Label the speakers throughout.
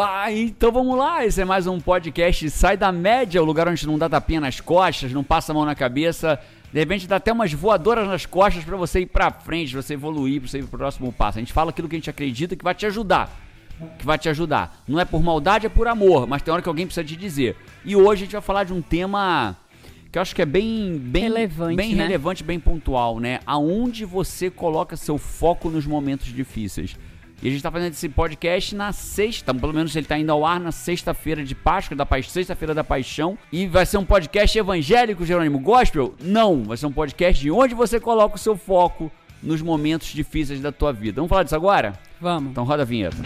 Speaker 1: Ah, então vamos lá. Esse é mais um podcast Sai da Média, o lugar onde não dá tapinha nas costas, não passa a mão na cabeça. De repente dá até umas voadoras nas costas para você ir pra frente, pra você evoluir, pra você ir pro próximo passo. A gente fala aquilo que a gente acredita que vai te ajudar. Que vai te ajudar. Não é por maldade, é por amor, mas tem hora que alguém precisa te dizer. E hoje a gente vai falar de um tema que eu acho que é bem bem
Speaker 2: Relevante,
Speaker 1: bem
Speaker 2: né?
Speaker 1: relevante, bem pontual, né? Aonde você coloca seu foco nos momentos difíceis. E a gente tá fazendo esse podcast na sexta, pelo menos ele tá indo ao ar na sexta-feira de Páscoa, da pa sexta-feira da Paixão. E vai ser um podcast evangélico, Jerônimo Gospel? Não, vai ser um podcast de onde você coloca o seu foco nos momentos difíceis da tua vida. Vamos falar disso agora?
Speaker 2: Vamos.
Speaker 1: Então roda a vinheta.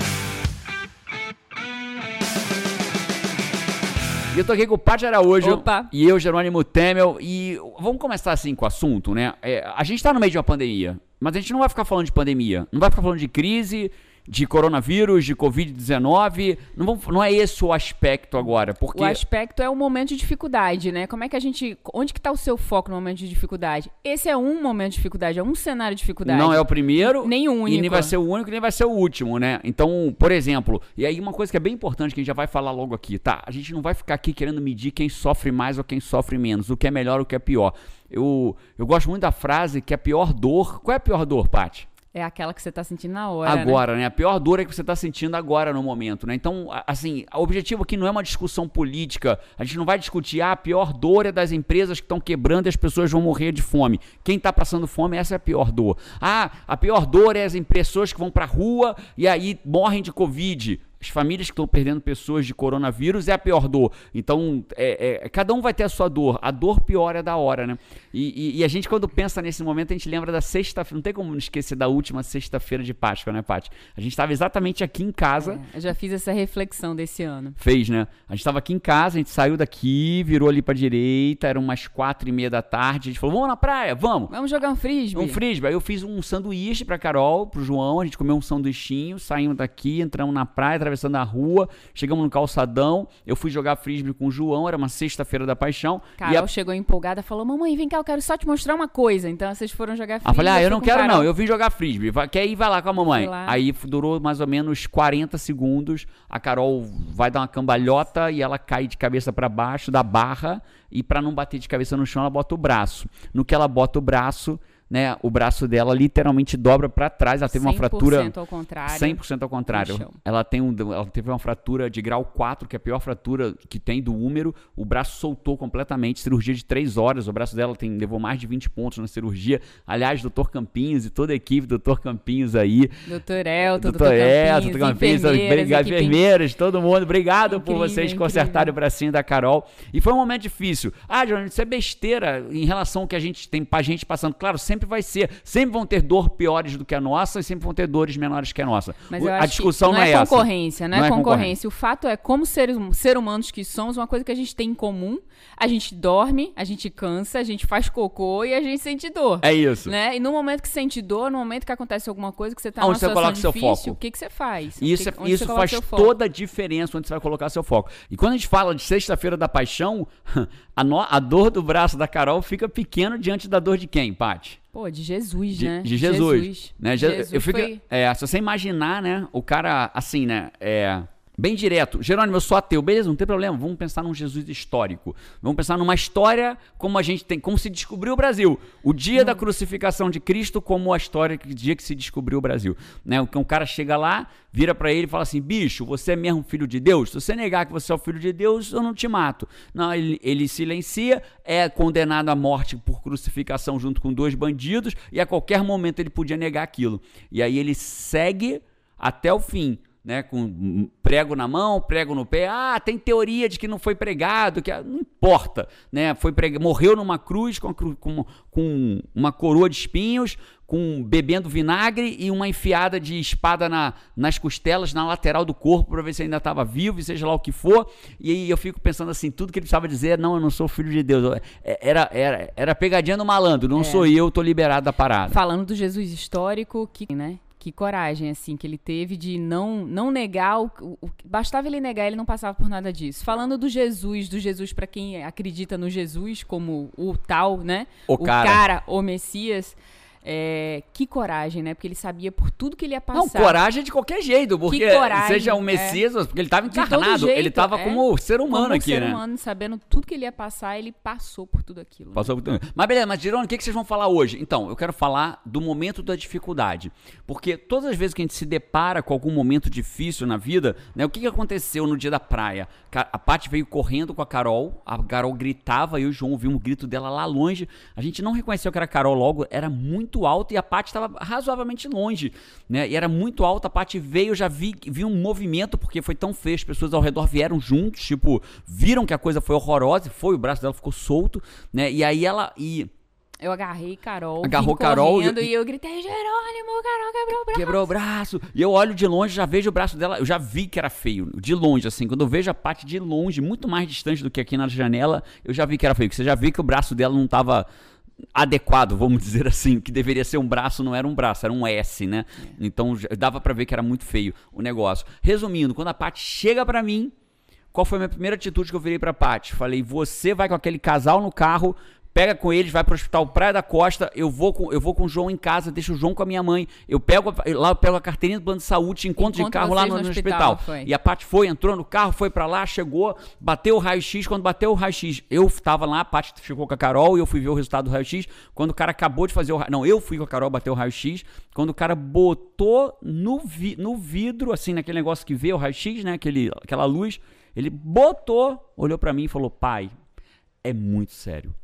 Speaker 1: E eu tô aqui com o Paty Araújo
Speaker 2: Opa.
Speaker 1: e eu, Jerônimo Temel. E vamos começar assim com o assunto, né? É, a gente tá no meio de uma pandemia, mas a gente não vai ficar falando de pandemia. Não vai ficar falando de crise, de coronavírus, de Covid-19. Não, vamos- não é esse o aspecto agora, porque...
Speaker 2: O aspecto é o momento de dificuldade, né? Como é que a gente. Onde que tá o seu foco no momento de dificuldade? Esse é um momento de dificuldade, é um cenário de dificuldade.
Speaker 1: Não é o primeiro.
Speaker 2: Nem o
Speaker 1: E
Speaker 2: único.
Speaker 1: nem vai ser o único, nem vai ser o último, né? Então, por exemplo, e aí uma coisa que é bem importante que a gente já vai falar logo aqui, tá? A gente não vai ficar aqui querendo medir quem sofre mais ou quem sofre menos, o que é melhor ou o que é pior. Eu, eu gosto muito da frase que a pior dor. Qual é a pior dor, Paty?
Speaker 2: É aquela que você tá sentindo na hora. né?
Speaker 1: Agora, né? A pior dor é que você está sentindo agora no momento, né? Então, assim, o objetivo aqui não é uma discussão política. A gente não vai discutir ah, a pior dor é das empresas que estão quebrando e as pessoas vão morrer de fome. Quem está passando fome, essa é a pior dor. Ah, a pior dor é as pessoas que vão para a rua e aí morrem de Covid. As famílias que estão perdendo pessoas de coronavírus é a pior dor. Então, é, é, cada um vai ter a sua dor. A dor pior é da hora, né? E, e- e a gente, quando pensa nesse momento, a gente lembra da sexta-feira. Não tem como esquecer da última sexta-feira de Páscoa, né, Paty? A gente estava exatamente aqui em casa.
Speaker 2: É, eu já fiz essa reflexão desse ano.
Speaker 1: Fez, né? A gente estava aqui em casa, a gente saiu daqui, virou ali pra direita, eram umas quatro e meia da tarde. A gente falou, vamos na praia, vamos.
Speaker 2: Vamos jogar um frisbee?
Speaker 1: Um frisbee. Aí eu fiz um sanduíche pra Carol, pro João. A gente comeu um sanduichinho, saímos daqui, entramos na praia, atravessando a rua, chegamos no calçadão. Eu fui jogar frisbee com o João, era uma sexta-feira da paixão. e
Speaker 2: Carol
Speaker 1: a...
Speaker 2: chegou empolgada falou: Mamãe, vem cá, eu quero só te mostrar uma coisa. Então vocês foram jogar
Speaker 1: Ah,
Speaker 2: frisbee.
Speaker 1: falei, ah, eu não quero
Speaker 2: Carol.
Speaker 1: não, eu vim jogar frisbee. Quer ir, vai lá com a mamãe. Aí durou mais ou menos 40 segundos. A Carol vai dar uma cambalhota e ela cai de cabeça pra baixo da barra. E pra não bater de cabeça no chão, ela bota o braço. No que ela bota o braço, né, o braço dela literalmente dobra pra trás. Ela teve uma
Speaker 2: 100%
Speaker 1: fratura.
Speaker 2: ao contrário.
Speaker 1: 100% ao contrário. Ela, tem um, ela teve uma fratura de grau 4, que é a pior fratura que tem do úmero. O braço soltou completamente, cirurgia de 3 horas. O braço dela tem, levou mais de 20 pontos na cirurgia. Aliás, doutor Campinhos e toda a equipe, doutor Campinhos aí.
Speaker 2: Doutor Elton,
Speaker 1: Doutor Elton, doutor Campinhos,
Speaker 2: enfermeiras,
Speaker 1: enfermeiras, todo mundo. Obrigado por
Speaker 2: Incrível,
Speaker 1: vocês
Speaker 2: incrível.
Speaker 1: consertarem o bracinho da Carol. E foi um momento difícil. Ah, Johnny, isso é besteira em relação ao que a gente tem pra gente passando. Claro, sempre vai ser. Sempre vão ter dor piores do que a nossa e sempre vão ter dores menores que a nossa.
Speaker 2: Mas eu
Speaker 1: a
Speaker 2: acho
Speaker 1: discussão
Speaker 2: que
Speaker 1: não
Speaker 2: não
Speaker 1: é,
Speaker 2: é
Speaker 1: essa.
Speaker 2: concorrência, não é,
Speaker 1: Não é
Speaker 2: concorrência. O fato é, como seres, hum- ser humanos que somos, uma coisa que a gente tem em comum, a gente dorme, a gente cansa, a gente faz cocô e a gente sente dor.
Speaker 1: É isso.
Speaker 2: Né? E no momento que sente dor, no momento que acontece alguma coisa, que você tá
Speaker 1: Onde
Speaker 2: numa
Speaker 1: você
Speaker 2: situação
Speaker 1: coloca seu
Speaker 2: difícil,
Speaker 1: foco?
Speaker 2: o que, que você faz?
Speaker 1: Isso, é-
Speaker 2: que- onde
Speaker 1: isso faz toda a diferença onde você vai colocar seu foco. E quando a gente fala de Sexta-feira da Paixão, a, no- a dor do braço da Carol fica pequena diante da dor de quem, Paty?
Speaker 2: Pô, de Jesus,
Speaker 1: De,
Speaker 2: né?
Speaker 1: de Jesus.
Speaker 2: Jesus.
Speaker 1: Né? Je-
Speaker 2: Jesus
Speaker 1: eu fico,
Speaker 2: foi-
Speaker 1: é, se você imaginar, né, o cara assim, né, é, bem direto. Jerônimo, eu sou ateu. Beleza, não tem problema. Vamos pensar num Jesus histórico. Vamos pensar numa história como a gente tem, como se descobriu o Brasil. O dia da crucificação de Cristo como a história, que dia que se descobriu o Brasil. Né? Um cara chega lá, vira pra ele e fala assim: bicho, você é mesmo filho de Deus? Se você negar que você é o filho de Deus, eu não te mato. Não, ele, ele silencia, é condenado à morte por crucificação junto com dois bandidos, e a qualquer momento ele podia negar aquilo. E aí ele segue até o fim. Né, com prego na mão, prego no pé. Ah, tem teoria de que não foi pregado, que não importa, né? Foi prega, morreu numa cruz com, cru- com, com uma coroa de espinhos, com bebendo vinagre e uma enfiada de espada na, nas costelas, na lateral do corpo, para ver se ainda estava vivo, e seja lá o que for. E aí eu fico pensando assim, tudo que ele precisava dizer é, não, eu não sou filho de Deus. É, Era, era, era pegadinha no malandro, não sou eu, tô liberado da parada.
Speaker 2: Falando do Jesus histórico, que, né? Que coragem, assim, que ele teve de não, não negar o, o- o- Bastava ele negar, ele não passava por nada disso. Falando do Jesus, do Jesus para quem acredita no Jesus como o tal, né?
Speaker 1: O cara.
Speaker 2: o Messias. É, que coragem, né? Porque ele sabia por tudo que ele ia passar.
Speaker 1: Não, coragem de qualquer jeito, porque coragem, seja um Messias, é. porque ele estava encarnado, jeito, ele estava é, como ser humano
Speaker 2: como
Speaker 1: aqui,
Speaker 2: ser
Speaker 1: né?
Speaker 2: humano, sabendo tudo que ele ia passar, ele passou por tudo aquilo.
Speaker 1: Passou né? por tudo. Mas beleza, mas Girone, o que, que vocês vão falar hoje? Então, eu quero falar do momento da dificuldade, porque todas as vezes que a gente se depara com algum momento difícil na vida, né? O que, que aconteceu no dia da praia? A Paty veio correndo com a Carol, a Carol gritava e o João ouviu um grito dela lá longe. A gente não reconheceu que era a Carol logo, era muito alto e a Paty estava razoavelmente longe, né? E era muito alta, a Paty veio, já vi, vi um movimento, porque foi tão feio, as pessoas ao redor vieram juntos, tipo, viram que a coisa foi horrorosa, foi, o braço dela ficou solto, né? E aí ela. E,
Speaker 2: eu agarrei Carol.
Speaker 1: Agarrou Carol.
Speaker 2: E, e eu gritei, Jerônimo, Carol quebrou o braço.
Speaker 1: Quebrou o braço. E eu olho de longe, já vejo o braço dela. Eu já vi que era feio. De longe, assim. Quando eu vejo a parte de longe, muito mais distante do que aqui na janela, eu já vi que era feio. Você já viu que o braço dela não estava adequado, vamos dizer assim, que deveria ser um braço, não era um braço, era um S, né? É. Então dava para ver que era muito feio o negócio. Resumindo, quando a Paty chega para mim, qual foi a minha primeira atitude que eu virei pra Paty? Falei, você vai com aquele casal no carro, pega com eles, vai pro hospital Praia da Costa, eu vou com, eu vou com o João em casa, deixo o João com a minha mãe, eu pego lá eu pego a carteirinha do plano de saúde, encontro de carro lá no, no hospital. hospital. E a Paty foi, entrou no carro, foi para lá, chegou, bateu o raio-x, quando bateu o raio-x, eu tava lá, a Paty ficou com a Carol e eu fui ver o resultado do raio-x, quando o cara acabou de fazer o não, eu fui com a Carol bater o raio-x, quando o cara botou no, vi, no vidro, assim, naquele negócio que vê o raio-x, né, aquele, aquela luz, ele botou, olhou para mim e falou, pai, é muito sério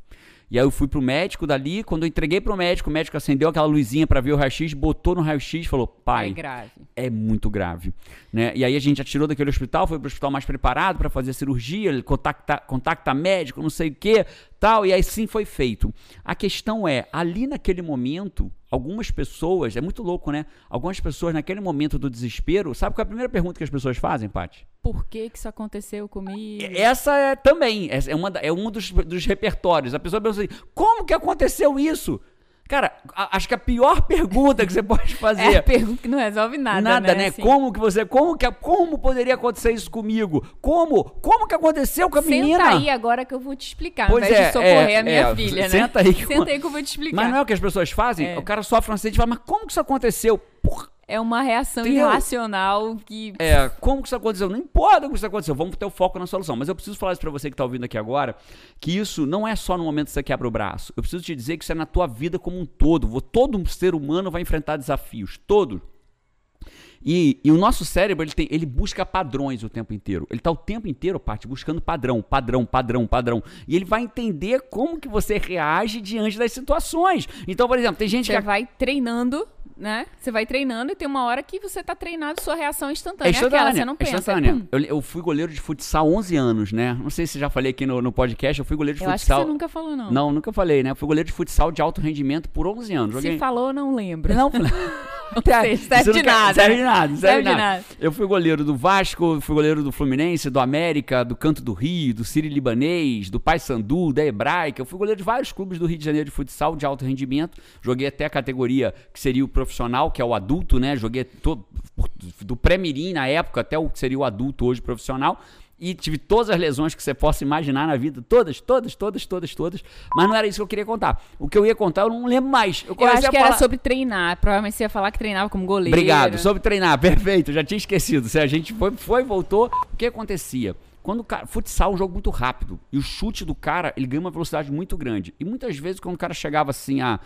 Speaker 1: e aí eu fui pro médico dali, quando eu entreguei pro médico, o médico acendeu aquela luzinha para ver o raio-x, botou no raio-x e falou: "Pai,
Speaker 2: é grave.
Speaker 1: É muito grave", né? E aí a gente já tirou daquele hospital, foi pro hospital mais preparado para fazer a cirurgia, contacta, contacta médico, não sei o quê, tal, e aí sim foi feito. A questão é, ali naquele momento, algumas pessoas, é muito louco, né? Algumas pessoas naquele momento do desespero, sabe qual é a primeira pergunta que as pessoas fazem, Paty?
Speaker 2: Por que, que isso aconteceu comigo?
Speaker 1: Essa é também, é, uma, é um dos, dos repertórios. A pessoa pensa assim, como que aconteceu isso? Cara, a, acho que a pior pergunta que você pode fazer.
Speaker 2: É a pergunta que não resolve nada.
Speaker 1: Nada, né? né? Assim. Como que você. Como, que, como poderia acontecer isso comigo? Como? Como que aconteceu com a
Speaker 2: senta
Speaker 1: menina?
Speaker 2: Senta aí agora que eu vou te explicar, pois ao invés é, de socorrer é, a minha é, filha, né?
Speaker 1: Senta aí que,
Speaker 2: senta aí que eu vou te explicar.
Speaker 1: Mas não é o que as pessoas fazem? É. O cara sofre um acidente e fala, mas como que isso aconteceu? Porra
Speaker 2: é uma reação Entendeu? irracional que.
Speaker 1: É, como que isso aconteceu? Não importa como isso aconteceu, vamos ter o foco na solução. Mas eu preciso falar isso pra você que tá ouvindo aqui agora, que isso não é só no momento que você quebra o braço. Eu preciso te dizer que isso é na tua vida como um todo. Todo ser humano vai enfrentar desafios, todo. E, e, o nosso cérebro, ele, tem, ele busca padrões o tempo inteiro. Ele está o tempo inteiro, parte, buscando padrão, padrão, padrão, padrão. E ele vai entender como que você reage diante das situações. Então, por exemplo, tem gente
Speaker 2: você
Speaker 1: que...
Speaker 2: Vai treinando né? Você vai treinando e tem uma hora que você tá treinado sua reação é instantânea. É instantânea. Aquela, você não é pensa. Instantânea.
Speaker 1: Eu, eu, fui goleiro de futsal há 11 anos, né? Não sei se já falei aqui no, no podcast, eu fui goleiro de
Speaker 2: eu
Speaker 1: futsal.
Speaker 2: Acho que você nunca falou, não.
Speaker 1: Não, nunca falei, né? Eu fui goleiro de futsal de alto rendimento por 11 anos.
Speaker 2: Joguei... Se falou, não lembro.
Speaker 1: Não,
Speaker 2: não sei, serve de nada.
Speaker 1: Serve de nada, serve de nada. Eu fui goleiro do Vasco, fui goleiro do Fluminense, do América, do Canto do Rio, do Siri Libanês, do Paysandu, da Hebraica. Eu fui goleiro de vários clubes do Rio de Janeiro de futsal de alto rendimento. Joguei até a categoria que seria o profissional, que é o adulto, né? Joguei todo, do pré-mirim na época até o que seria o adulto hoje profissional e tive todas as lesões que você possa imaginar na vida, todas, todas, todas, todas, todas, mas não era isso que eu queria contar. O que eu ia contar eu não lembro mais.
Speaker 2: Eu, eu acho que falar... era sobre treinar, provavelmente você ia falar que treinava como goleiro.
Speaker 1: Obrigado, sobre treinar, perfeito, já tinha esquecido. Se a gente foi, foi voltou, o que acontecia? Quando o cara, futsal é um jogo muito rápido e o chute do cara, ele ganha uma velocidade muito grande. E muitas vezes quando o cara chegava assim a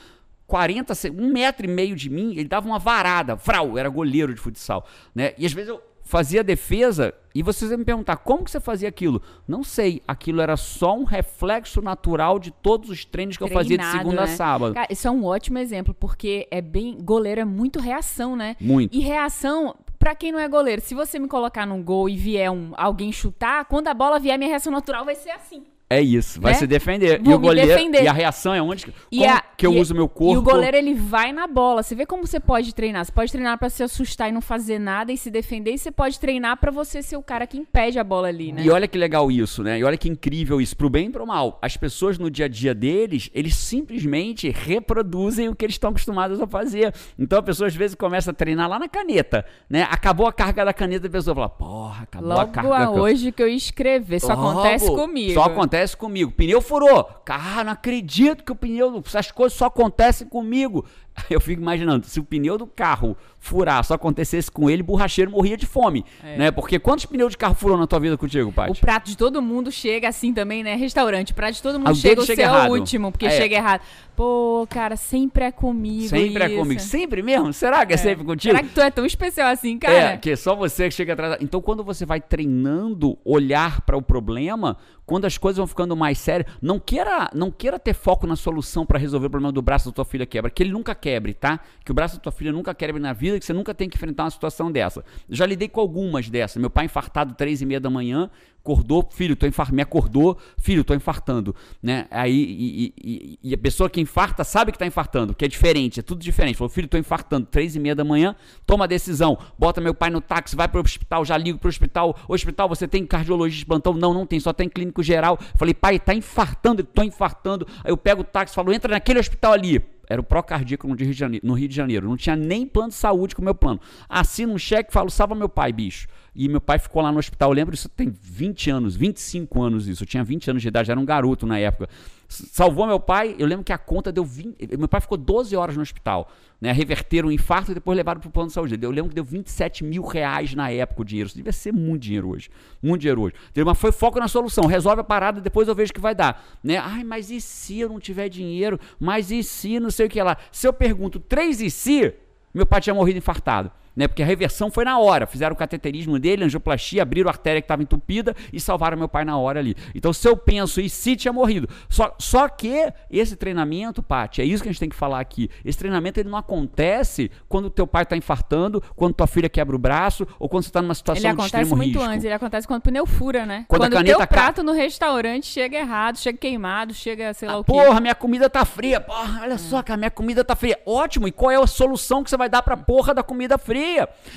Speaker 1: 40, um metro e meio de mim, ele dava uma varada, frau, era goleiro de futsal, né? E às vezes eu fazia defesa e vocês vão me perguntar como que você fazia aquilo? Não sei, aquilo era só um reflexo natural de todos os treinos que Treinado, eu fazia de segunda né? a sábado.
Speaker 2: Cara, isso é um ótimo exemplo, porque é bem goleiro é muito reação, né?
Speaker 1: Muito.
Speaker 2: E reação para quem não é goleiro, se você me colocar num gol e vier um, alguém chutar, quando a bola vier, minha reação natural vai ser assim.
Speaker 1: É isso, vai né? se defender. Vou e o goleiro defender. e a reação é onde e a, que eu e, uso meu corpo.
Speaker 2: E o goleiro ele vai na bola. Você vê como você pode treinar? Você pode treinar para se assustar e não fazer nada e se defender, e você pode treinar para você ser o cara que impede a bola ali, né?
Speaker 1: E olha que legal isso, né? E olha que incrível isso, pro bem e pro mal. As pessoas no dia a dia deles, eles simplesmente reproduzem o que eles estão acostumados a fazer. Então a pessoa às vezes começa a treinar lá na caneta, né? Acabou a carga da caneta, a pessoa fala: "Porra, acabou
Speaker 2: Logo
Speaker 1: a carga".
Speaker 2: Logo hoje que eu ia escrever, isso Logo, acontece comigo.
Speaker 1: Só acontece acontece comigo. Pneu furou. Cara, não acredito que o pneu, essas coisas só acontecem comigo. Eu fico imaginando, se o pneu do carro furar, só acontecesse com ele, borracheiro morria de fome,
Speaker 2: É.
Speaker 1: né? Porque quantos pneus de carro furou na tua vida contigo,
Speaker 2: O
Speaker 1: Paty?
Speaker 2: prato de todo mundo chega assim também, né? Restaurante, o prato de todo mundo
Speaker 1: o
Speaker 2: chega, o
Speaker 1: chega
Speaker 2: seu
Speaker 1: errado.
Speaker 2: último, porque
Speaker 1: É.
Speaker 2: chega errado. Pô, cara, sempre é comigo
Speaker 1: Sempre é
Speaker 2: isso.
Speaker 1: comigo. Sempre mesmo? Será que é, sempre contigo?
Speaker 2: Será que tu é tão especial assim, cara?
Speaker 1: É, que só você que chega atrás. Então, quando você vai treinando olhar para o problema, quando as coisas vão ficando mais sérias, não queira, não queira ter foco na solução para resolver o problema do braço da tua filha quebra, que ele nunca quebre, tá? Que o braço da tua filha nunca quebre na vida, que você nunca tem que enfrentar uma situação dessa. Já lidei com algumas dessas. Meu pai infartado três e meia da manhã, acordou, filho, tô infar... me acordou, filho, tô infartando, né? Aí e, e- e a pessoa que infarta sabe que tá infartando, que é diferente, é tudo diferente. Falou, filho, tô infartando, três e meia da manhã, toma a decisão, bota meu pai no táxi, vai pro hospital, já ligo pro hospital, hospital, você tem cardiologista de plantão? Não, não tem, só tem clínico geral. Falei, pai, tá infartando, tô infartando. Aí eu pego o táxi, falo, entra naquele hospital ali. Era o Procardíaco no Rio de Janeiro, no Rio de Janeiro. Não tinha nem plano de saúde com o meu plano. Assino um cheque e falo, salva meu pai, bicho. E meu pai ficou lá no hospital. Eu lembro isso tem 20 anos, 25 anos isso. Eu tinha 20 anos de idade, era um garoto na época. Salvou meu pai. Eu lembro que a conta deu 20. Meu pai ficou 12 horas no hospital. Né? Reverteram o infarto e depois levaram para o plano de saúde. Eu lembro que deu 27 mil reais na época o dinheiro. Isso devia ser muito dinheiro hoje. Muito dinheiro hoje. Mas foi foco na solução. Resolve a parada, depois eu vejo que vai dar. Né? Ai, mas e se eu não tiver dinheiro? Mas e se não sei o que lá? Se eu pergunto três e se, meu pai tinha morrido infartado. Né, porque a reversão foi na hora. Fizeram o cateterismo dele, angioplastia, abriram a artéria que estava entupida e salvaram meu pai na hora ali. Então, se eu penso e se tinha morrido. Só, só que esse treinamento, Paty, é isso que a gente tem que falar aqui. Esse treinamento ele não acontece quando o teu pai está infartando, quando tua filha quebra o braço ou quando você está numa situação
Speaker 2: Ele
Speaker 1: de
Speaker 2: acontece
Speaker 1: extremo
Speaker 2: muito
Speaker 1: risco.
Speaker 2: antes, ele acontece quando o pneu fura, né?
Speaker 1: Quando a
Speaker 2: Quando, o
Speaker 1: caneta
Speaker 2: teu
Speaker 1: ca-
Speaker 2: prato no restaurante chega errado, chega queimado, chega sei lá
Speaker 1: Ah,
Speaker 2: o quê.
Speaker 1: porra, minha comida tá fria. Porra, olha só, cara, minha comida tá fria. Ótimo, e qual é a solução que você vai dar pra porra da comida fria?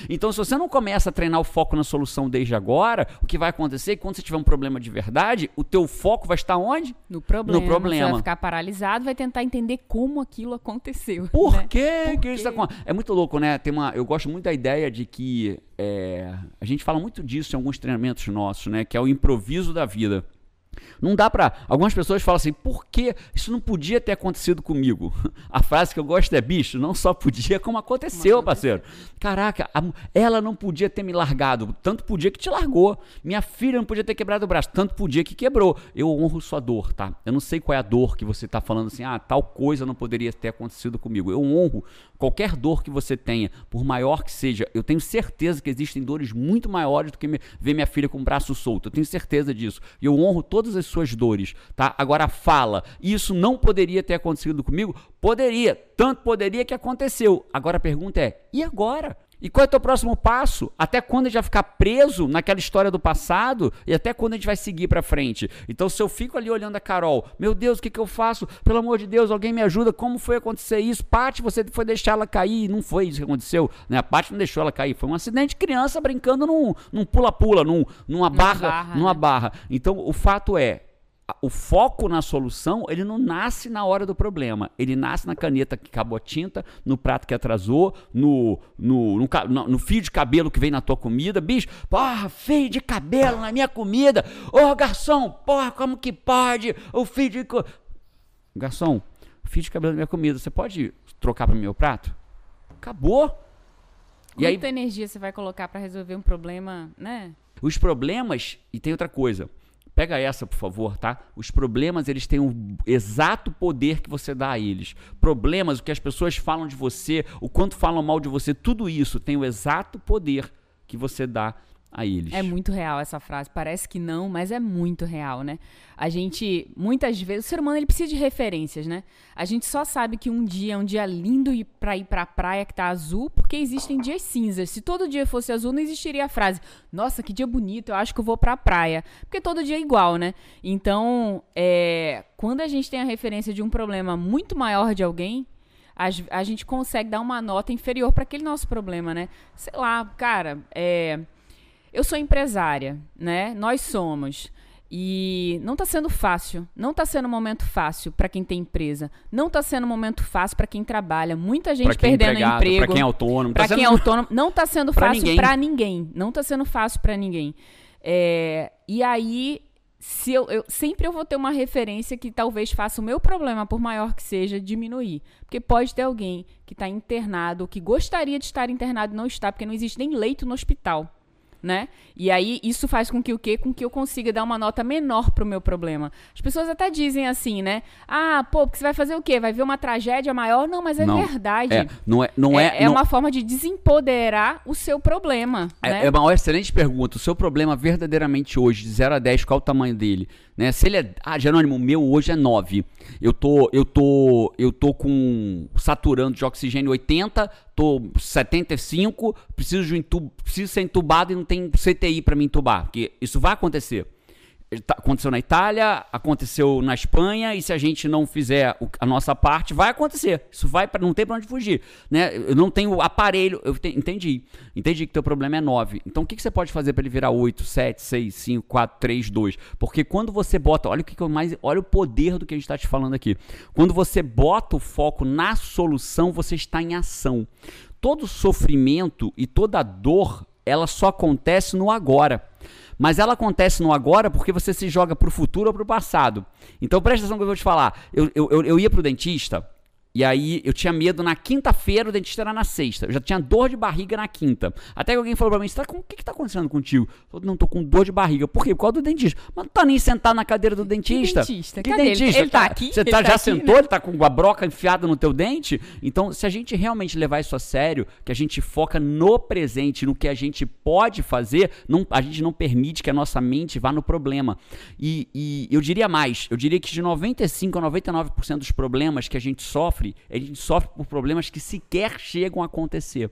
Speaker 1: Então, se você não começa a treinar o foco na solução desde agora, o que vai acontecer é que quando você tiver um problema de verdade, o teu foco vai estar onde?
Speaker 2: No problema.
Speaker 1: No problema.
Speaker 2: Você vai ficar paralisado, vai tentar entender como aquilo aconteceu.
Speaker 1: Por
Speaker 2: né?
Speaker 1: que
Speaker 2: Por
Speaker 1: que isso
Speaker 2: quê?
Speaker 1: acontece? É muito louco, né? Tem uma, eu gosto muito da ideia de que é, a gente fala muito disso em alguns treinamentos nossos, né? Que é o improviso da vida. Não dá pra. Algumas pessoas falam assim, por que isso não podia ter acontecido comigo? A frase que eu gosto é, bicho, não só podia, como aconteceu, parceiro. Caraca, a ela não podia ter me largado, tanto podia que te largou. Minha filha não podia ter quebrado o braço, tanto podia que quebrou. Eu honro sua dor, tá? Eu não sei qual é a dor que você tá falando assim, ah, tal coisa não poderia ter acontecido comigo. Eu honro qualquer dor que você tenha, por maior que seja. Eu tenho certeza que existem dores muito maiores do que me- ver minha filha com o braço solto. Eu tenho certeza disso. E eu honro todas as suas dores, tá? Agora fala, isso não poderia ter acontecido comigo? Poderia, tanto poderia que aconteceu. Agora a pergunta é: e agora? E qual é o teu próximo passo? Até quando a gente vai ficar preso naquela história do passado e até quando a gente vai seguir pra frente? Então, se eu fico ali olhando a Carol, meu Deus, o que, que eu faço? Pelo amor de Deus, alguém me ajuda. Como foi acontecer isso? Paty, você foi deixar ela cair. Não foi isso que aconteceu. Né? A Paty não deixou ela cair. Foi um acidente de criança brincando num pula-pula, num, numa barra.
Speaker 2: barra,
Speaker 1: numa
Speaker 2: né?
Speaker 1: barra. Então, o fato é, o foco na solução, ele não nasce na hora do problema. Ele nasce na caneta que acabou a tinta, no prato que atrasou, no, no, no, no- fio de cabelo que vem na tua comida. Bicho, porra, fio de cabelo na minha comida. Ô, garçom, porra, como que pode? O fio de... Garçom, fio de cabelo na minha comida, você pode trocar para meu prato? Acabou. E aí,
Speaker 2: Quanta energia você vai colocar pra resolver um problema, né?
Speaker 1: Os problemas, e tem outra coisa. Pega essa, por favor, tá? Os problemas, eles têm o exato poder que você dá a eles. Problemas, o que as pessoas falam de você, o quanto falam mal de você, tudo isso tem o exato poder que você dá a eles.
Speaker 2: É muito real essa frase. Parece que não, mas é muito real, né? A gente, muitas vezes, o ser humano ele precisa de referências, né? A gente só sabe que um dia é um dia lindo e pra ir pra praia que tá azul, porque existem dias cinzas. Se todo dia fosse azul, não existiria a frase: Nossa, que dia bonito, eu acho que eu vou pra praia. Porque todo dia é igual, né? Então, é, quando a gente tem a referência de um problema muito maior de alguém, as- a gente consegue dar uma nota inferior para aquele nosso problema, né? Sei lá, cara, é, eu sou empresária, né? Nós somos. E não tá sendo fácil. Não tá sendo um momento fácil para quem tem empresa. Não tá sendo um momento fácil para quem trabalha. Muita gente
Speaker 1: é
Speaker 2: perdendo
Speaker 1: empregado,
Speaker 2: emprego.
Speaker 1: Pra quem é autônomo.
Speaker 2: Pra
Speaker 1: tá
Speaker 2: quem é
Speaker 1: sendo-
Speaker 2: autônomo, não tá sendo fácil
Speaker 1: ninguém.
Speaker 2: pra ninguém. Não tá sendo fácil pra ninguém. É, e aí se eu, eu, sempre eu vou ter uma referência que talvez faça o meu problema, por maior que seja, diminuir. Porque pode ter alguém que está internado, que gostaria de estar internado e não está, porque não existe nem leito no hospital né? E aí isso faz com que o quê? Com que eu consiga dar uma nota menor pro meu problema. As pessoas até dizem assim, né? Ah, pô, porque você vai fazer o quê? Vai ver uma tragédia maior? Não, mas é
Speaker 1: Não.
Speaker 2: verdade.
Speaker 1: É, não é, não é,
Speaker 2: é,
Speaker 1: não-
Speaker 2: uma forma de desempoderar o seu problema, né?
Speaker 1: É, é uma excelente pergunta. O seu problema verdadeiramente hoje, de 0 a 10, qual o tamanho dele? Né? Se ele é. Ah, Jerônimo, o meu hoje é 9. Eu tô, eu tô, eu tô com saturando de oxigênio 80, tô 75, preciso, de um preciso ser entubado e não tem CTI para me entubar. Porque isso vai acontecer. Aconteceu na Itália, aconteceu na Espanha, e se a gente não fizer a nossa parte, vai acontecer. Isso vai para não tem para onde fugir, né? Eu não tenho aparelho, eu te- entendi. Entendi que teu problema é 9. Então o que, que você pode fazer para ele virar 8, 7, 6, 5, 4, 3, 2? Porque quando você bota, olha o que, que eu mais, olha o poder do que a gente está te falando aqui. Quando você bota o foco na solução, você está em ação. Todo sofrimento e toda dor, ela só acontece no agora. Mas ela acontece no agora porque você se joga pro futuro ou pro passado. Então presta atenção que eu vou te falar. Eu, eu, eu, eu ia pro dentista e aí eu tinha medo na quinta-feira, o dentista era na sexta. Eu já tinha dor de barriga na quinta. Até que alguém falou pra mim, "Você tá com, o que, que tá acontecendo contigo? Eu falei, não, tô com dor de barriga. Por quê? Por causa do dentista. Mas não tá nem sentado na cadeira do dentista.
Speaker 2: dentista?
Speaker 1: Que
Speaker 2: Cadê ele?
Speaker 1: dentista?
Speaker 2: Ele tá
Speaker 1: Cara,
Speaker 2: aqui?
Speaker 1: Você
Speaker 2: Ele
Speaker 1: tá,
Speaker 2: tá
Speaker 1: já
Speaker 2: aqui,
Speaker 1: sentou?
Speaker 2: né?
Speaker 1: Ele tá com a broca enfiada no teu dente? Então, se a gente realmente levar isso a sério, que a gente foca no presente, no que a gente pode fazer, não, a gente não permite que a nossa mente vá no problema. E, e eu diria mais, eu diria que de 95 a 99% dos problemas que a gente sofre, a gente sofre por problemas que sequer chegam a acontecer.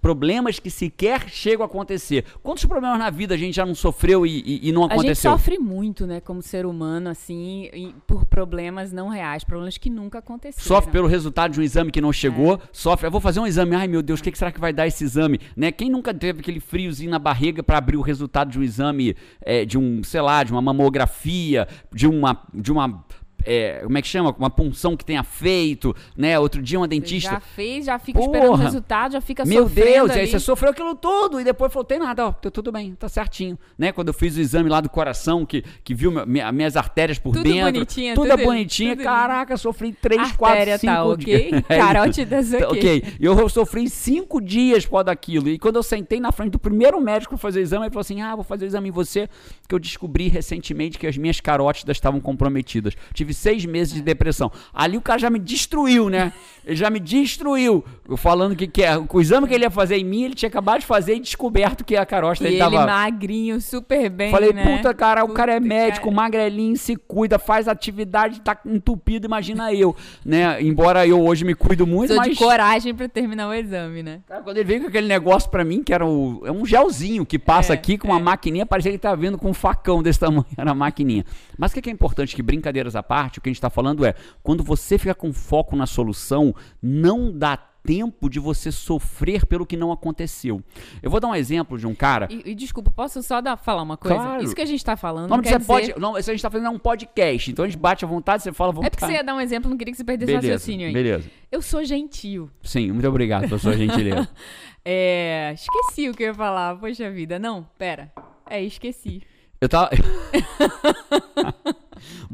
Speaker 1: Problemas que sequer chegam a acontecer. Quantos problemas na vida a gente já não sofreu e, e- e não
Speaker 2: A gente
Speaker 1: aconteceu?
Speaker 2: sofre muito, né, como ser humano, assim, por problemas não reais, problemas que nunca aconteceram.
Speaker 1: Sofre pelo resultado de um exame que não chegou,
Speaker 2: É.
Speaker 1: sofre, eu vou fazer um exame, ai meu Deus, o que, que será que vai dar esse exame? Né? Quem nunca teve aquele friozinho na barriga para abrir o resultado de um exame, é, de um, sei lá, de uma mamografia, de uma, de uma é, como é que chama? Uma punção que tenha feito, né? Outro dia uma dentista...
Speaker 2: Já fez, já fica esperando o
Speaker 1: Porra!
Speaker 2: resultado, já fica
Speaker 1: Meu
Speaker 2: sofrendo
Speaker 1: Deus, e aí
Speaker 2: ali.
Speaker 1: você sofreu aquilo tudo e depois falou, tem nada, ó, tá tudo bem, tá certinho, né? Quando eu fiz o exame lá do coração, que, que viu minha- minha- minhas artérias por
Speaker 2: Tudo
Speaker 1: dentro,
Speaker 2: bonitinha,
Speaker 1: tudo,
Speaker 2: tudo-
Speaker 1: bonitinha,
Speaker 2: tudo
Speaker 1: caraca, sofri 3, 4,
Speaker 2: Artéria
Speaker 1: 5
Speaker 2: tá ok,
Speaker 1: dias.
Speaker 2: carótidas ok.
Speaker 1: ok. E eu sofri cinco dias por daquilo. E quando eu sentei na frente do primeiro médico pra fazer o exame, ele falou assim: Ah, vou fazer o exame em você, que eu descobri recentemente que as minhas carótidas estavam comprometidas. Tive seis meses de depressão. Ali o cara já me destruiu, né? Ele já me destruiu. Falando que, que é, o exame que ele ia fazer em mim, ele tinha acabado de fazer e descoberto que a carótida
Speaker 2: E
Speaker 1: ele
Speaker 2: ele
Speaker 1: tava.
Speaker 2: magrinho, super bem,
Speaker 1: Falei,
Speaker 2: né?
Speaker 1: puta, cara, o cara é
Speaker 2: Puta,
Speaker 1: médico,
Speaker 2: cara.
Speaker 1: magrelinho, se cuida, faz atividade, tá entupido, imagina eu, né? Embora eu hoje me cuido muito,
Speaker 2: Precisou
Speaker 1: mas...
Speaker 2: de coragem pra terminar o exame, né?
Speaker 1: Cara, quando ele veio com aquele negócio pra mim, que era o, é um gelzinho que passa
Speaker 2: É,
Speaker 1: aqui com uma maquininha, parecia que ele tava vindo com um facão desse tamanho, era a maquininha. Mas o que que é importante, que brincadeiras à parte, o que a gente tá falando é, quando você fica com foco na solução, não dá tempo de você sofrer pelo que não aconteceu. Eu vou dar um exemplo de um cara...
Speaker 2: E, e desculpa, posso só dar, falar uma coisa?
Speaker 1: Claro.
Speaker 2: Isso que a gente tá falando
Speaker 1: Não,
Speaker 2: não,
Speaker 1: mas
Speaker 2: quer
Speaker 1: você pode,
Speaker 2: dizer...
Speaker 1: não, isso a gente tá fazendo é um podcast, então a gente bate à vontade, você fala vontade.
Speaker 2: É porque você ia dar um exemplo, não queria que você perdesse o
Speaker 1: Beleza,
Speaker 2: raciocínio aí.
Speaker 1: beleza.
Speaker 2: Eu sou gentil.
Speaker 1: Sim, muito obrigado pela sua gentileza.
Speaker 2: É... Esqueci o que eu ia falar, poxa vida. Não, pera. É, esqueci.
Speaker 1: Eu tava.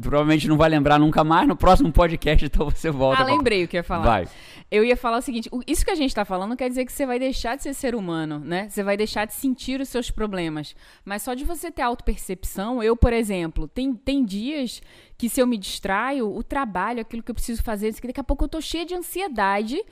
Speaker 1: Provavelmente não vai lembrar nunca mais. No próximo podcast, então você volta.
Speaker 2: Ah, lembrei o que ia falar.
Speaker 1: Vai.
Speaker 2: Eu ia falar o seguinte: isso que a gente tá falando quer dizer que você vai deixar de ser ser humano, né? Você vai deixar de sentir os seus problemas. Mas só de você ter autopercepção, eu, por exemplo, tem, tem dias que se eu me distraio, o trabalho, aquilo que eu preciso fazer, daqui a pouco eu tô cheia de ansiedade,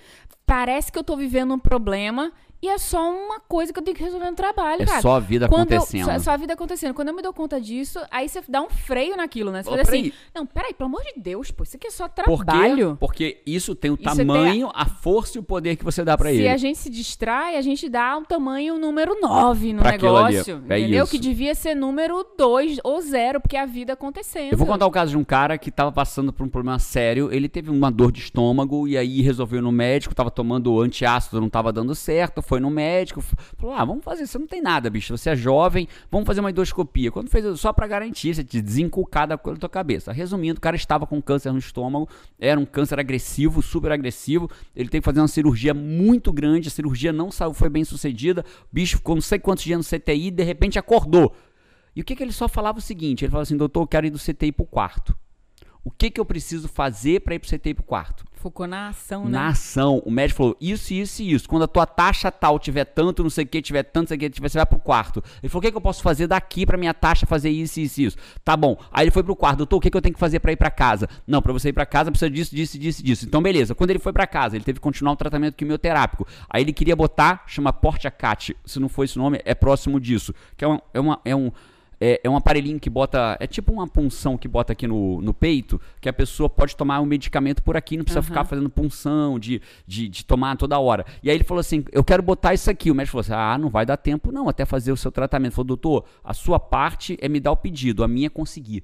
Speaker 2: parece que eu tô vivendo um problema. E é só uma coisa que eu tenho que resolver no trabalho,
Speaker 1: É
Speaker 2: cara.
Speaker 1: só a vida
Speaker 2: Quando eu-
Speaker 1: acontecendo.
Speaker 2: só, só a vida acontecendo. Quando eu me dou conta disso, aí você dá um freio naquilo, né? Você
Speaker 1: Ô,
Speaker 2: fala assim, não, peraí, pelo amor de Deus, pô, isso aqui é só trabalho.
Speaker 1: Porque isso tem o
Speaker 2: Isso tem
Speaker 1: tamanho, a força e o poder que você dá pra
Speaker 2: Se
Speaker 1: ele.
Speaker 2: a gente se distrai, a gente dá um tamanho número 9 no
Speaker 1: Pra
Speaker 2: negócio.
Speaker 1: é
Speaker 2: entendeu?
Speaker 1: isso.
Speaker 2: Que devia ser número 2 ou 0, porque a vida acontecendo.
Speaker 1: Eu vou contar o caso de um cara que tava passando por um problema sério. Ele teve uma dor de estômago e aí resolveu no médico, tava tomando antiácido, não tava dando certo, foi no médico, falou: "Ah, vamos fazer, você não tem nada, bicho, você é jovem, vamos fazer uma endoscopia". Quando fez só pra garantir, você te desencucar da tua cabeça. Resumindo, o cara estava com câncer no estômago, era um câncer agressivo, super agressivo. Ele teve que fazer uma cirurgia muito grande, a cirurgia não saiu, foi bem sucedida. O bicho ficou não sei quantos dias no CTI, de repente acordou. E o que, que ele só falava o seguinte: ele falava assim, doutor, eu quero ir do CTI pro quarto. O que, que eu preciso fazer para ir pro CTI pro quarto?
Speaker 2: Focou na ação, né?
Speaker 1: Na ação. O médico falou: isso, isso e isso. Quando a tua taxa tal tiver tanto, não sei o que, tiver tanto, não sei o que, tiver, você vai pro quarto. Ele falou: o que, que eu posso fazer daqui pra minha taxa fazer isso, isso e isso? Tá bom. Aí ele foi pro quarto: doutor, o que, que eu tenho que fazer para ir para casa? Não, para você ir para casa precisa disso, disso, disso, disso. Então, beleza. Quando ele foi para casa, ele teve que continuar o tratamento quimioterápico. Aí ele queria botar, chama Portiacate. Se não foi esse nome, é próximo disso. Que é, uma, é, uma, é um é, é, um aparelhinho que bota. É tipo uma punção que bota aqui no, no peito, que a pessoa pode tomar um medicamento por aqui, não precisa uhum. ficar fazendo punção, de, de, de, tomar toda hora. E aí ele falou assim: Eu quero botar isso aqui. O médico falou assim: Ah, não vai dar tempo não, até fazer o seu tratamento. Ele falou, doutor, a sua parte é me dar o pedido, a minha é conseguir.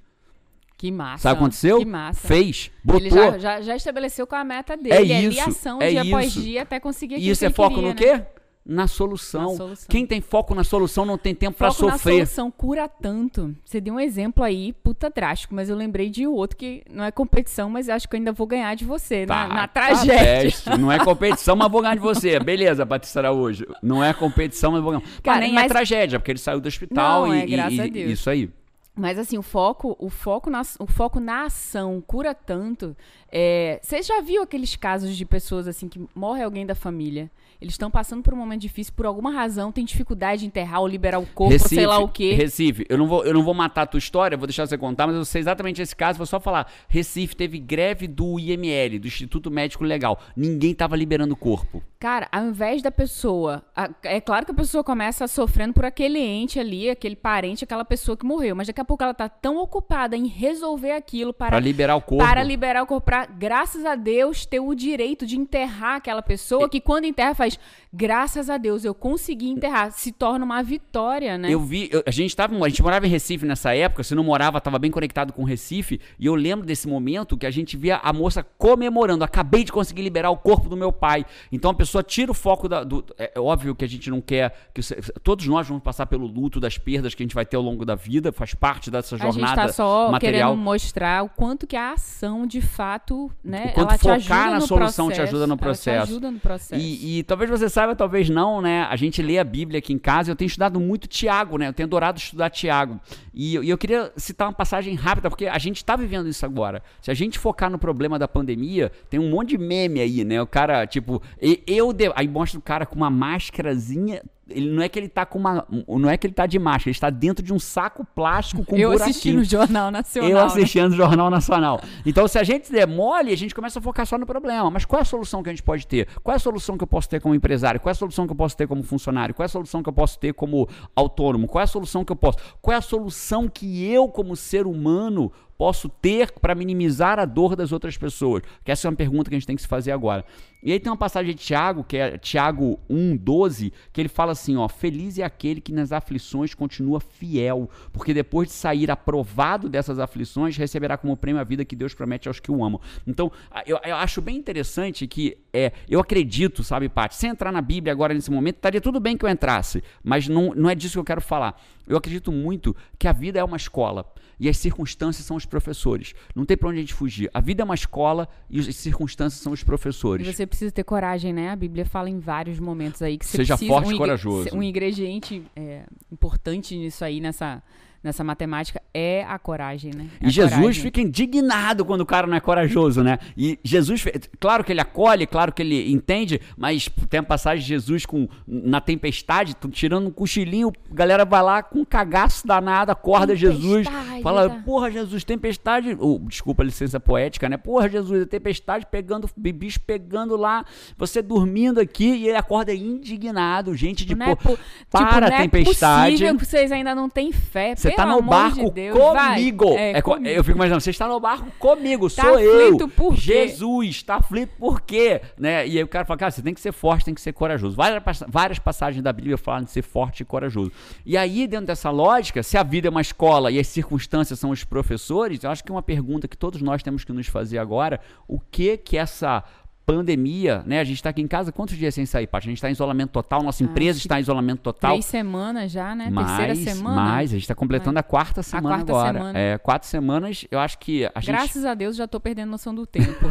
Speaker 2: Que massa.
Speaker 1: Sabe o que aconteceu?
Speaker 2: Que massa.
Speaker 1: Fez, botou. Ele
Speaker 2: já, já, já estabeleceu com a meta dele.
Speaker 1: É isso,
Speaker 2: é ação
Speaker 1: é
Speaker 2: dia
Speaker 1: isso.
Speaker 2: após dia até conseguir
Speaker 1: aquilo Isso é foco queria, no né? quê? Na solução. na solução. Quem tem foco na solução não tem tempo para sofrer.
Speaker 2: na solução cura tanto. Você deu um exemplo aí, puta drástico, mas eu lembrei de outro que não é competição, mas acho que eu ainda vou ganhar de você tá, na, na tá tragédia.
Speaker 1: Tá não é competição, mas vou ganhar de você. Beleza, Patrícia Araújo. Não é competição, mas vou ganhar. Cara, mas nem é mas... é tragédia, porque ele saiu do hospital não, e, é, graças e, a Deus. isso aí.
Speaker 2: Mas assim, o foco, o foco na, o foco na ação cura tanto. É, você já viu aqueles casos de pessoas assim que morre alguém da família? Eles estão passando por um momento difícil, por alguma razão, tem dificuldade de enterrar ou liberar o corpo, Recife, sei lá o quê.
Speaker 1: Recife, eu não, vou, eu não vou matar a tua história, vou deixar você contar, mas eu sei exatamente esse caso, vou só falar. Recife teve greve do IML, do Instituto Médico Legal. Ninguém estava liberando o corpo.
Speaker 2: Cara, ao invés da pessoa. A, é claro que a pessoa começa sofrendo por aquele ente ali, aquele parente, aquela pessoa que morreu. Mas daqui a pouco ela tá tão ocupada em resolver aquilo para.
Speaker 1: Pra liberar o corpo.
Speaker 2: Para liberar o corpo. Pra, graças a Deus, ter o direito de enterrar aquela pessoa, que quando enterra faz. sociais Graças a Deus, eu consegui enterrar. Se torna uma vitória, né?
Speaker 1: Eu vi. Eu, a gente tava. A gente morava em Recife nessa época. Se não morava, tava bem conectado com Recife. E eu lembro desse momento que a gente via a moça comemorando. Acabei de conseguir liberar o corpo do meu pai. Então a pessoa tira o foco da, do. É, é óbvio que a gente não quer. que Todos nós vamos passar pelo luto das perdas que a gente vai ter ao longo da vida, faz parte dessa jornada. A gente tá só material.
Speaker 2: querendo mostrar o quanto que a ação, de fato, né?
Speaker 1: O quanto
Speaker 2: ela
Speaker 1: focar na solução
Speaker 2: processo,
Speaker 1: te ajuda no processo.
Speaker 2: Te ajuda no processo.
Speaker 1: E, e, talvez você saiba, talvez não, né? A gente lê a Bíblia aqui em casa. Eu tenho estudado muito Tiago, né? Eu tenho adorado estudar Tiago. E, e eu queria citar uma passagem rápida, porque a gente está vivendo isso agora. Se a gente focar no problema da pandemia, tem um monte de meme aí, né? O cara, tipo, eu eu de... aí mostra o cara com uma máscarazinha ele não é que ele tá com uma. Não é que ele tá de máscara, ele está dentro de um saco plástico com
Speaker 2: Eu
Speaker 1: buraquinho.
Speaker 2: assisti no Jornal Nacional.
Speaker 1: Eu
Speaker 2: né?
Speaker 1: assistindo no Jornal Nacional. Então, se a gente der mole, a gente começa a focar só no problema. Mas qual é a solução que a gente pode ter? Qual é a solução que eu posso ter como empresário? Qual é a solução que eu posso ter como funcionário? Qual é a solução que eu posso ter como autônomo? Qual é a solução que eu posso? Qual é a solução que eu, como ser humano, posso ter para minimizar a dor das outras pessoas? Que essa é uma pergunta que a gente tem que se fazer agora. E aí tem uma passagem de Tiago, que é Tiago 1:12, que ele fala assim, ó: "Feliz é aquele que nas aflições continua fiel, porque depois de sair aprovado dessas aflições, receberá como prêmio a vida que Deus promete aos que o amam". Então, eu, eu acho bem interessante que é, eu acredito, sabe, Paty, sem entrar na Bíblia agora nesse momento, estaria tudo bem que eu entrasse, mas não, não é disso que eu quero falar. Eu acredito muito que a vida é uma escola e as circunstâncias são os professores. Não tem para onde a gente fugir. A vida é uma escola e as circunstâncias são os professores.
Speaker 2: E você precisa ter coragem, né? A Bíblia fala em vários momentos aí que você
Speaker 1: Seja
Speaker 2: precisa,
Speaker 1: forte e um corajoso.
Speaker 2: Um ingrediente é, importante nisso aí, nessa nessa matemática é a coragem, né? É
Speaker 1: e Jesus coragem. fica indignado quando o cara não é corajoso, né? E Jesus, claro que ele acolhe, claro que ele entende, mas tem a passagem de Jesus com, na tempestade, tirando um cochilinho, a galera vai lá com um cagaço danado, acorda Jesus, fala, porra, Jesus, tempestade, oh, desculpa a licença poética, né? Porra, Jesus, tempestade pegando, bicho pegando lá, você dormindo aqui e ele acorda indignado, gente de,
Speaker 2: não
Speaker 1: pô, é para tipo, a tempestade.
Speaker 2: Não é possível que vocês ainda não têm fé,
Speaker 1: você tá no barco de Deus, comigo. É, é, comigo. Eu fico imaginando, você está no barco comigo, tá sou eu.
Speaker 2: Por quê?
Speaker 1: Jesus, está aflito por quê? Né? E aí o cara fala, cara, você tem que ser forte, tem que ser corajoso. Várias, várias passagens da Bíblia falam de ser forte e corajoso. E aí, dentro dessa lógica, se a vida é uma escola e as circunstâncias são os professores, eu acho que é uma pergunta que todos nós temos que nos fazer agora, o que que essa pandemia, né? A gente está aqui em casa quantos dias sem sair, Paty? A gente está em isolamento total, nossa empresa está em isolamento total.
Speaker 2: Três semanas já, né?
Speaker 1: Mais,
Speaker 2: Terceira semana.
Speaker 1: Mais, a gente está completando a quarta semana a quarta agora. Semana. É, quatro semanas, eu acho que a
Speaker 2: gente... Graças a Deus já estou perdendo noção do tempo.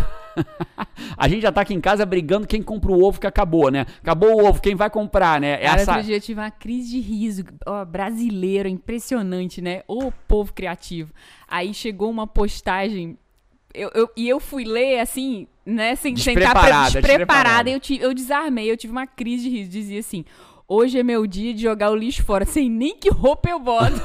Speaker 1: a gente já tá aqui em casa brigando quem compra o ovo que acabou, né? Acabou o ovo, quem vai comprar, né?
Speaker 2: Cara, Essa... outro dia eu tive uma crise de riso. Ó, brasileiro, impressionante, né? O povo criativo. Aí chegou uma postagem. Eu, eu, e eu fui ler assim, né? Sem, sem estar despreparada. despreparada. Eu, eu desarmei, eu tive uma crise de riso. Dizia assim: hoje é meu dia de jogar o lixo fora, sem nem que roupa eu boto.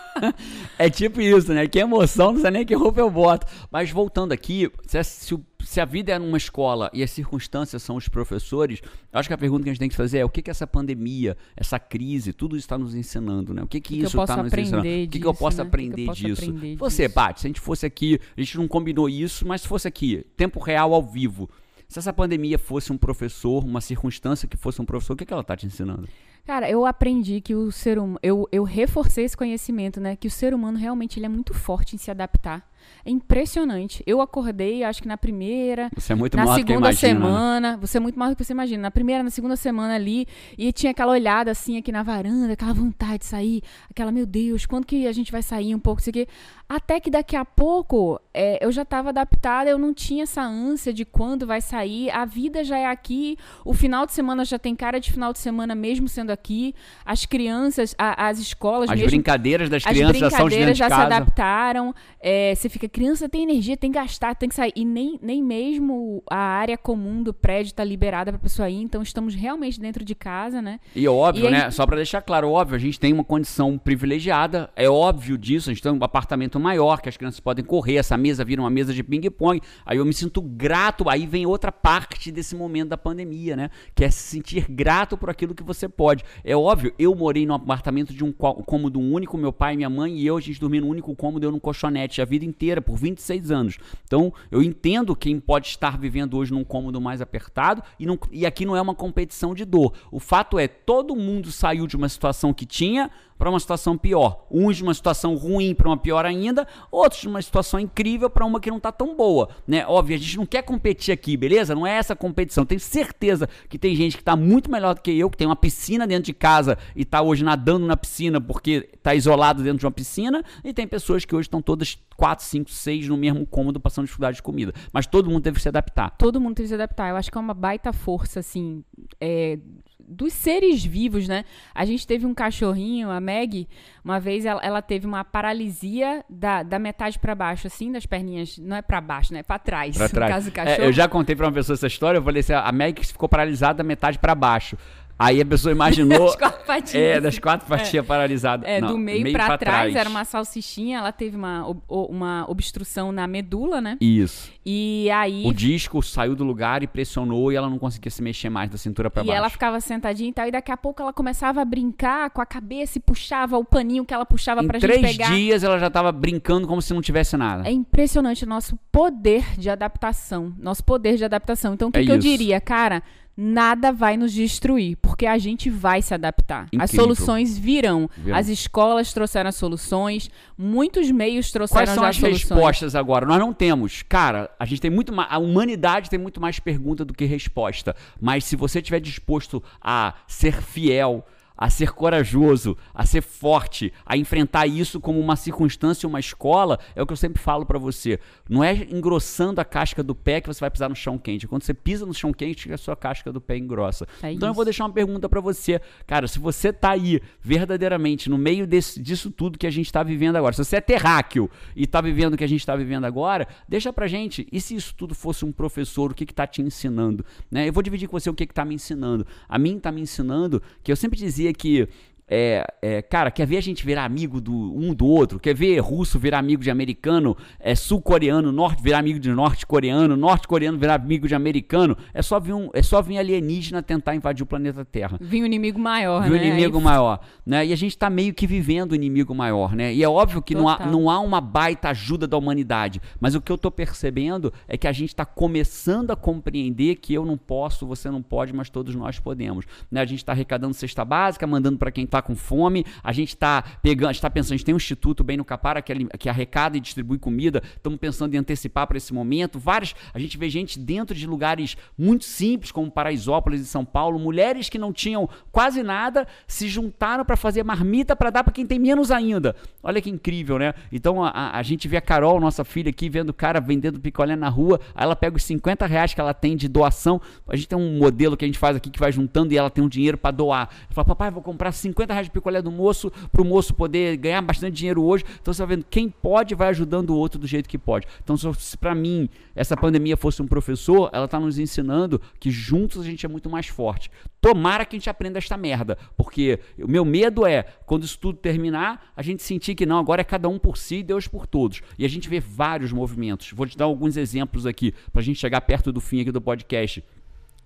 Speaker 1: é tipo isso, né? Que emoção, não sei nem que roupa eu boto. Mas voltando aqui, se, se, se, a vida é numa escola e as circunstâncias são os professores, acho que a pergunta que a gente tem que fazer é o que, que essa pandemia, essa crise, tudo está nos ensinando, né? O que, que, que isso está nos ensinando? Disso, o que, que eu posso né? aprender eu posso disso? Aprender Você, Paty, se a gente fosse aqui, a gente não combinou isso, mas se fosse aqui, tempo real ao vivo, se essa pandemia fosse um professor, uma circunstância que fosse um professor, o que, que ela está te ensinando?
Speaker 2: Cara, eu aprendi que o ser humano. Eu, eu reforcei esse conhecimento, né? Que o ser humano realmente ele é muito forte em se adaptar. É impressionante. Eu acordei, acho que na primeira.
Speaker 1: Você é muito
Speaker 2: na
Speaker 1: segunda
Speaker 2: imagina, né? semana. Né? Você é muito mais do que você imagina. Na primeira, na segunda semana ali. E tinha aquela olhada assim aqui na varanda, aquela vontade de sair. Aquela, meu Deus, quando que a gente vai sair um pouco? Isso aqui. Até que daqui a pouco é, eu já estava adaptada, eu não tinha essa ânsia de quando vai sair. A vida já é aqui. O final de semana já tem cara de final de semana, mesmo sendo aqui. As crianças, a, as escolas.
Speaker 1: As
Speaker 2: mesmo,
Speaker 1: brincadeiras das crianças
Speaker 2: já são
Speaker 1: de já
Speaker 2: de se adaptaram. É, você fica, criança tem energia, tem que gastar, tem que sair. E nem, nem mesmo a área comum do prédio está liberada para a pessoa ir, então estamos realmente dentro de casa, né?
Speaker 1: E óbvio, e né? Só para deixar claro, óbvio, a gente tem uma condição privilegiada, é óbvio disso, a gente tem um apartamento maior, que as crianças podem correr, essa mesa vira uma mesa de ping-pong, aí eu me sinto grato, aí vem outra parte desse momento da pandemia, né? Que é se sentir grato por aquilo que você pode. É óbvio, eu morei num apartamento de um cômodo único, meu pai, minha mãe e eu, a gente dormia no único cômodo, eu num colchonete a vida inteira, por 26 anos. Então, eu entendo quem pode estar vivendo hoje num cômodo mais apertado e, não, e aqui não é uma competição de dor. O fato é, todo mundo saiu de uma situação que tinha para uma situação pior. Uns uma situação ruim para uma pior ainda, outros uma situação incrível para uma que não está tão boa, né? Óbvio, a gente não quer competir aqui, beleza? Não é essa competição. Tenho certeza que tem gente que está muito melhor do que eu, que tem uma piscina dentro de casa e está hoje nadando na piscina porque está isolado dentro de uma piscina, e tem pessoas que hoje estão todas 4, 5, 6 no mesmo cômodo passando dificuldade de comida. Mas todo mundo teve que se adaptar.
Speaker 2: Todo mundo teve que se adaptar. Eu acho que é uma baita força, assim, é, dos seres vivos, né? A gente teve um cachorrinho, a Meg, uma vez ela, ela teve uma paralisia da, da metade para baixo, assim, das perninhas, não é para baixo, né? Para trás,
Speaker 1: pra trás.
Speaker 2: no caso do cachorro.
Speaker 1: É, eu já contei para uma pessoa essa história, eu falei assim, a Meg ficou paralisada da metade para baixo. Aí a pessoa imaginou.
Speaker 2: das quatro patinhas.
Speaker 1: É, das quatro patinhas é. paralisadas.
Speaker 2: É, Não, do meio, meio pra, pra trás, trás, era uma salsichinha, ela teve uma, uma obstrução na medula, né?
Speaker 1: Isso.
Speaker 2: E aí.
Speaker 1: O disco saiu do lugar e pressionou e ela não conseguia se mexer mais da cintura para baixo.
Speaker 2: E ela ficava sentadinha e tal, e daqui a pouco ela começava a brincar com a cabeça e puxava o paninho que ela puxava em pra gente pegar.
Speaker 1: três dias ela já tava brincando como se não tivesse nada.
Speaker 2: É impressionante o nosso poder de adaptação. Nosso poder de adaptação. Então, o que, é que eu diria? Cara nada vai nos destruir, porque a gente vai se adaptar. Incrível. As soluções virão. As escolas trouxeram as soluções, muitos meios trouxeram
Speaker 1: Quais são
Speaker 2: as
Speaker 1: soluções. respostas agora? Nós não temos. Cara, a gente tem muito mais, a humanidade tem muito mais pergunta do que resposta, mas se você estiver disposto a ser fiel, a ser corajoso, a ser forte, a enfrentar isso como uma circunstância, uma escola, é o que eu sempre falo para você. Não é engrossando a casca do pé que você vai pisar no chão quente. Quando você pisa no chão quente, a sua casca do pé engrossa. É então eu vou deixar uma pergunta para você. Cara, se você tá aí verdadeiramente no meio desse, disso tudo que a gente está vivendo agora, se você é terráqueo e tá vivendo o que a gente está vivendo agora, deixa pra gente. E se isso tudo fosse um professor, o que que tá te ensinando? Né? Eu vou dividir com você o que que tá me ensinando. A mim tá me ensinando que eu sempre dizia dizia que é, é, cara, quer ver a gente virar amigo do um do outro? Quer ver russo virar amigo de americano? É sul-coreano, norte virar amigo de norte-coreano, norte-coreano virar amigo de americano? É só vir um, é só vir alienígena tentar invadir o planeta Terra.
Speaker 2: Vir um inimigo maior,
Speaker 1: Vir um né? inimigo Aí... maior, né? E a gente está meio que vivendo o inimigo maior, né? E é óbvio que não há, não há uma baita ajuda da humanidade, mas o que eu estou percebendo é que a gente está começando a compreender que eu não posso, você não pode, mas todos nós podemos, né? A gente está arrecadando cesta básica, mandando para quem está tá com fome, a gente tá pegando, a gente tá pensando, a gente tem um instituto bem no Capara que, que arrecada e distribui comida, estamos pensando em antecipar para esse momento. Vários, a gente vê gente dentro de lugares muito simples, como Paraisópolis e São Paulo, mulheres que não tinham quase nada, se juntaram para fazer marmita para dar para quem tem menos ainda. Olha que incrível, né? Então a, a, gente vê a Carol, nossa filha aqui, vendo o cara vendendo picolé na rua, aí ela pega os 50 reais que ela tem de doação. A gente tem um modelo que a gente faz aqui que vai juntando e ela tem um dinheiro para doar. Ela fala, papai, vou comprar 50 reais de picolé do moço para o moço poder ganhar bastante dinheiro hoje. Então você vai vendo, quem pode vai ajudando o outro do jeito que pode. Então, se para mim essa pandemia fosse um professor, ela está nos ensinando que juntos a gente é muito mais forte. Tomara que a gente aprenda esta merda, porque o meu medo é, quando isso tudo terminar, a gente sentir que não, agora é cada um por si e Deus por todos. E a gente vê vários movimentos. Vou te dar alguns exemplos aqui, para a gente chegar perto do fim aqui do podcast.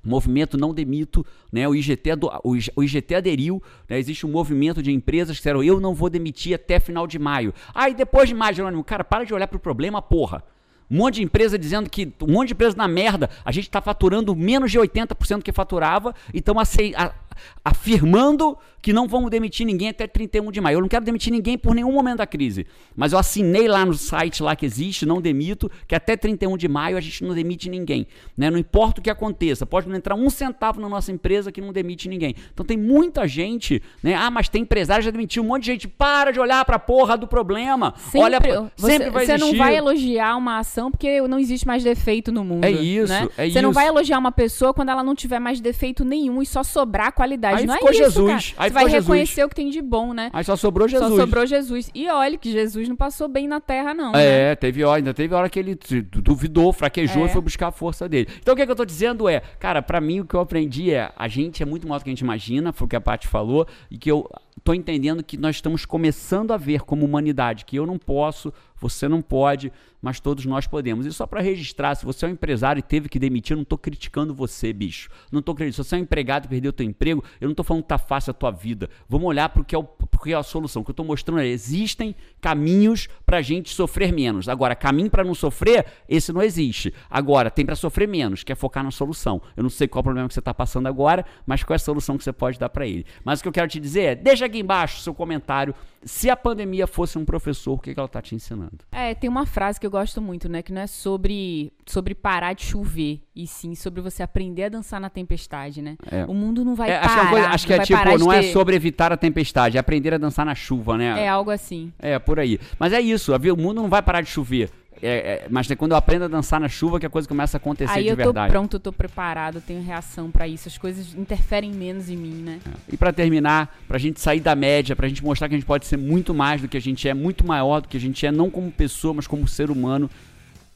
Speaker 1: Movimento não demito, né? O IGT, o IGT aderiu, né? existe um movimento de empresas que disseram, eu não vou demitir até final de maio. Aí ah, depois de maio, Jerônimo, cara, para de olhar para o problema, porra. Um monte de empresa dizendo que. Um monte de empresa na merda. A gente está faturando menos de 80% do que faturava e estão afirmando que não vamos demitir ninguém até 31 de maio. Eu não quero demitir ninguém por nenhum momento da crise. Mas eu assinei lá no site lá que existe, não demito, que até 31 de maio a gente não demite ninguém. Né? Não importa o que aconteça, pode não entrar um centavo na nossa empresa que não demite ninguém. Então tem muita gente, né? Ah, mas tem empresário já demitiu um monte de gente. Para de olhar para a porra do problema.
Speaker 2: Sempre,
Speaker 1: Olha,
Speaker 2: você, sempre vai Você existir. não vai elogiar uma ação porque não existe mais defeito no mundo.
Speaker 1: É isso,
Speaker 2: né?
Speaker 1: é
Speaker 2: Você
Speaker 1: isso.
Speaker 2: não vai elogiar uma pessoa quando ela não tiver mais defeito nenhum e só sobrar qualidade.
Speaker 1: Aí
Speaker 2: não
Speaker 1: ficou
Speaker 2: é isso,
Speaker 1: Jesus.
Speaker 2: Cara. Aí vai reconhecer o que tem de bom, né?
Speaker 1: Aí só sobrou Jesus.
Speaker 2: Só sobrou Jesus. E olha que Jesus não passou bem na terra, não.
Speaker 1: É,
Speaker 2: né?
Speaker 1: teve hora, ainda teve hora que ele duvidou, fraquejou
Speaker 2: É.
Speaker 1: e foi buscar a força dele. Então o que, é que eu tô dizendo é, cara, pra mim o que eu aprendi é, a gente é muito maior do que a gente imagina, foi o que a Paty falou, e que eu tô entendendo que nós estamos começando a ver como humanidade, que eu não posso, você não pode, mas todos nós podemos. E só para registrar, se você é um empresário e teve que demitir, eu não estou criticando você, bicho. Não estou criticando. Se você é um empregado e perdeu o teu emprego, eu não estou falando que tá fácil a tua vida. Vamos olhar para o que, é que é a solução. O que eu estou mostrando é, existem caminhos para a gente sofrer menos. Agora, caminho para não sofrer, esse não existe. Agora, tem para sofrer menos, que é focar na solução. Eu não sei qual é o problema que você está passando agora, mas qual é a solução que você pode dar para ele. Mas o que eu quero te dizer é, deixa aqui embaixo seu comentário. Se a pandemia fosse um professor, o que, que ela está te ensinando?
Speaker 2: É, tem uma frase que eu gosto muito, né? Que não é sobre, sobre parar de chover, e sim sobre você aprender a dançar na tempestade, né?
Speaker 1: É.
Speaker 2: O mundo não vai
Speaker 1: É,
Speaker 2: parar.
Speaker 1: acho que, é coisa- acho que é tipo, não é
Speaker 2: ter-
Speaker 1: sobre evitar a tempestade, é aprender a dançar na chuva, né?
Speaker 2: É algo assim.
Speaker 1: É, por aí. Mas é isso, o mundo não vai parar de chover. É, é, mas é quando eu aprendo a dançar na chuva que a coisa começa a acontecer
Speaker 2: Aí
Speaker 1: de
Speaker 2: eu tô
Speaker 1: verdade.
Speaker 2: pronto, eu tô preparado, eu tenho reação pra isso. As coisas interferem menos em mim, né?
Speaker 1: E pra terminar, pra gente sair da média, pra gente mostrar que a gente pode ser muito mais do que a gente é, muito maior do que a gente é, não como pessoa, mas como ser humano,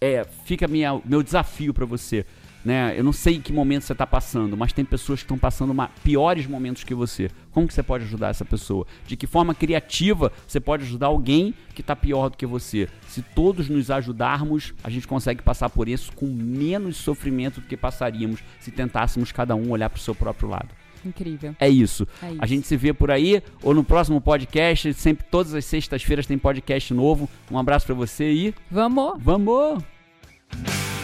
Speaker 1: é, fica minha, meu desafio pra você. Né? Eu não sei em que momento você está passando, mas tem pessoas que estão passando uma- piores momentos que você. Como que você pode ajudar essa pessoa? De que forma criativa você pode ajudar alguém que está pior do que você? Se todos nos ajudarmos, a gente consegue passar por isso com menos sofrimento do que passaríamos se tentássemos cada um olhar para o seu próprio lado.
Speaker 2: Incrível.
Speaker 1: É isso.
Speaker 2: É isso.
Speaker 1: A gente se vê por aí ou no próximo podcast. Sempre todas as sextas-feiras tem podcast novo. Um abraço para você e
Speaker 2: Vamos!
Speaker 1: vamos!